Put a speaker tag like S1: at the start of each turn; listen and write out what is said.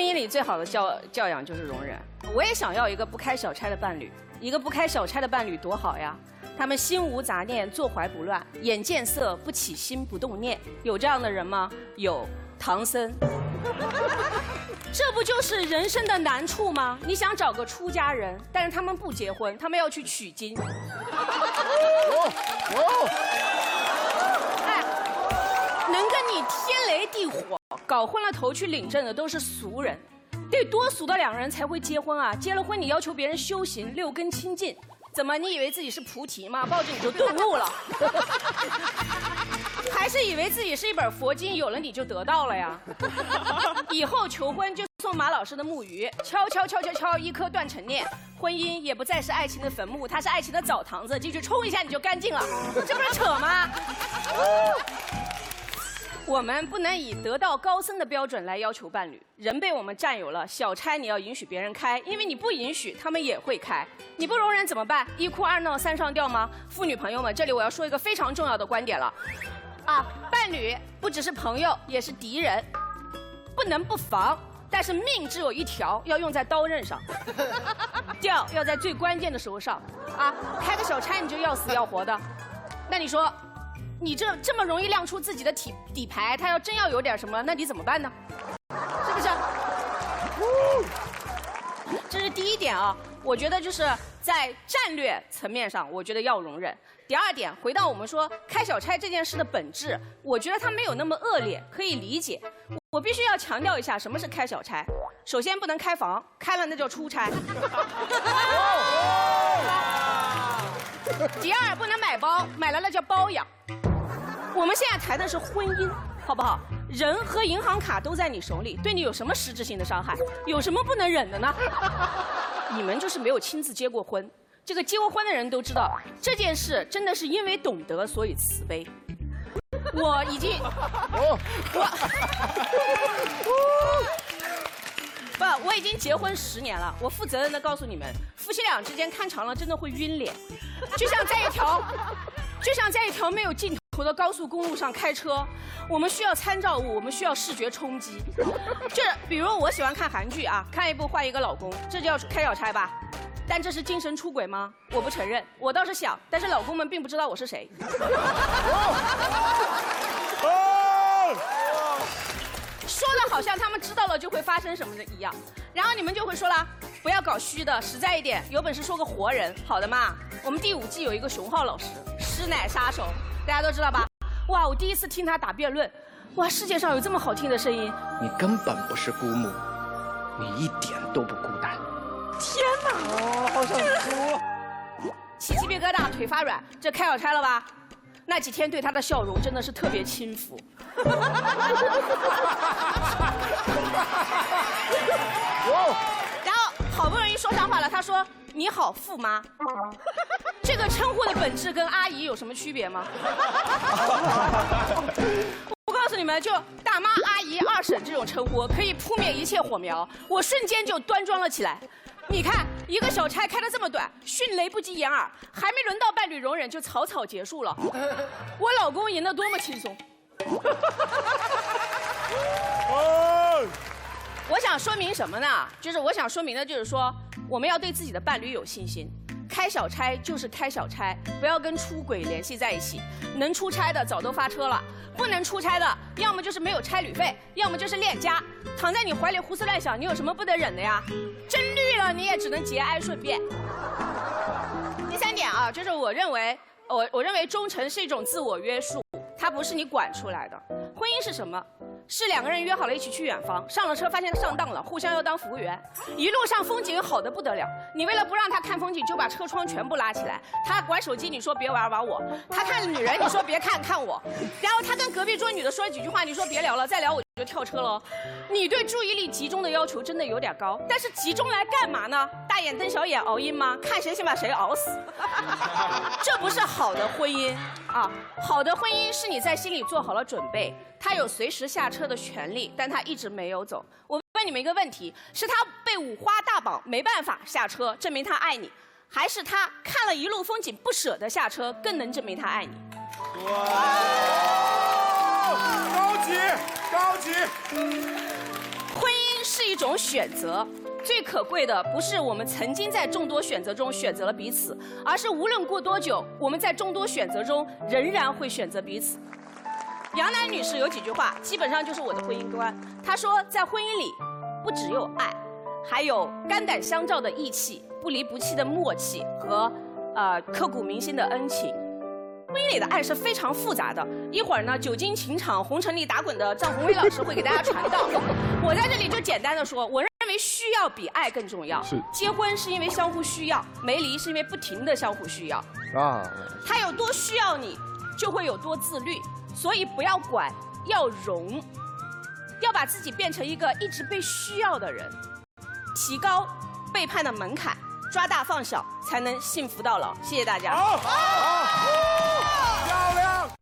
S1: 婚姻里最好的教教养就是容忍。我也想要一个不开小差的伴侣，一个不开小差的伴侣多好呀！他们心无杂念，坐怀不乱，眼见色不起心不动念。有这样的人吗？有，唐僧。这不就是人生的难处吗？你想找个出家人，但是他们不结婚，他们要去取经。哎，能跟你天雷地火，搞昏了头去领证的都是俗人，得多俗的两个人才会结婚啊！结了婚你要求别人修行六根清净，怎么你以为自己是菩提吗？抱着你就顿悟了？还是以为自己是一本佛经，有了你就得到了呀？以后求婚就送马老师的木鱼，敲敲敲敲敲，一颗断成念。婚姻也不再是爱情的坟墓，它是爱情的澡堂子，进去冲一下你就干净了，这不是扯吗？我们不能以得道高僧的标准来要求伴侣。人被我们占有了，小差你要允许别人开，因为你不允许，他们也会开。你不容忍怎么办？一哭二闹三上吊吗？妇女朋友们，这里我要说一个非常重要的观点了。啊，伴侣不只是朋友，也是敌人，不能不防。但是命只有一条，要用在刀刃上，吊要在最关键的时候上。啊，开个小差你就要死要活的，那你说，你这这么容易亮出自己的底底牌，他要真要有点什么，那你怎么办呢？是不是？这是第一点啊，我觉得就是在战略层面上，我觉得要容忍。第二点，回到我们说开小差这件事的本质，我觉得它没有那么恶劣，可以理解。我必须要强调一下，什么是开小差？首先不能开房，开了那叫出差。第二，不能买包，买了那叫包养。我们现在谈的是婚姻，好不好？人和银行卡都在你手里，对你有什么实质性的伤害？有什么不能忍的呢？你们就是没有亲自结过婚，这个结过婚的人都知道，这件事真的是因为懂得所以慈悲。我已经，我，不，我已经结婚十年了。我负责任的告诉你们，夫妻俩之间看长了真的会晕脸，就像在一条，就像在一条没有尽头的高速公路上开车，我们需要参照物，我们需要视觉冲击。就是比如我喜欢看韩剧啊，看一部换一个老公，这叫开小差吧。但这是精神出轨吗？我不承认，我倒是想，但是老公们并不知道我是谁。说的好像他们知道了就会发生什么的一样，然后你们就会说了，不要搞虚的，实在一点，有本事说个活人。好的嘛，我们第五季有一个熊浩老师，师奶杀手，大家都知道吧？哇，我第一次听他打辩论，哇，世界上有这么好听的声音。
S2: 你根本不是孤母，你一点都不孤单。
S1: 天哪！哦，好想哭，起鸡皮疙瘩，腿发软，这开小差了吧？那几天对他的笑容真的是特别轻浮。然后好不容易说上话了，他说：“你好，富妈。” 这个称呼的本质跟阿姨有什么区别吗？我告诉你们，就大妈、阿姨、二婶这种称呼，可以扑灭一切火苗。我瞬间就端庄了起来。你看，一个小差开的这么短，迅雷不及掩耳，还没轮到伴侣容忍就草草结束了。我老公赢得多么轻松！我想说明什么呢？就是我想说明的，就是说我们要对自己的伴侣有信心。开小差就是开小差，不要跟出轨联系在一起。能出差的早都发车了，不能出差的，要么就是没有差旅费，要么就是恋家，躺在你怀里胡思乱想，你有什么不能忍的呀？真绿了，你也只能节哀顺变。第三点啊，就是我认为，我我认为忠诚是一种自我约束，它不是你管出来的。婚姻是什么？是两个人约好了一起去远方，上了车发现上当了，互相要当服务员。一路上风景好的不得了，你为了不让他看风景，就把车窗全部拉起来。他玩手机，你说别玩玩我；他看女人，你说别看看我。然后他跟隔壁桌女的说几句话，你说别聊了，再聊我就跳车了。你对注意力集中的要求真的有点高，但是集中来干嘛呢？大眼瞪小眼熬鹰吗？看谁先把谁熬死。这不是好的婚姻啊！好的婚姻是你在心里做好了准备，他有随时下车的权利，但他一直没有走。我问你们一个问题：是他被五花大绑没办法下车，证明他爱你，还是他看了一路风景不舍得下车，更能证明他爱你？哇！
S3: 高级，高级。
S1: 婚姻是一种选择。最可贵的不是我们曾经在众多选择中选择了彼此，而是无论过多久，我们在众多选择中仍然会选择彼此。杨楠女士有几句话，基本上就是我的婚姻观。她说，在婚姻里，不只有爱，还有肝胆相照的义气、不离不弃的默契和呃刻骨铭心的恩情。婚姻里的爱是非常复杂的，一会儿呢，久经情场、红尘里打滚的张宏威老师会给大家传道。我在这里就简单的说，我认为需要比爱更重要。
S3: 是
S1: 结婚是因为相互需要，没离是因为不停的相互需要。
S3: 啊，
S1: 他有多需要你，就会有多自律。所以不要管，要容，要把自己变成一个一直被需要的人，提高背叛的门槛，抓大放小，才能幸福到老。谢谢大家。
S3: 好，漂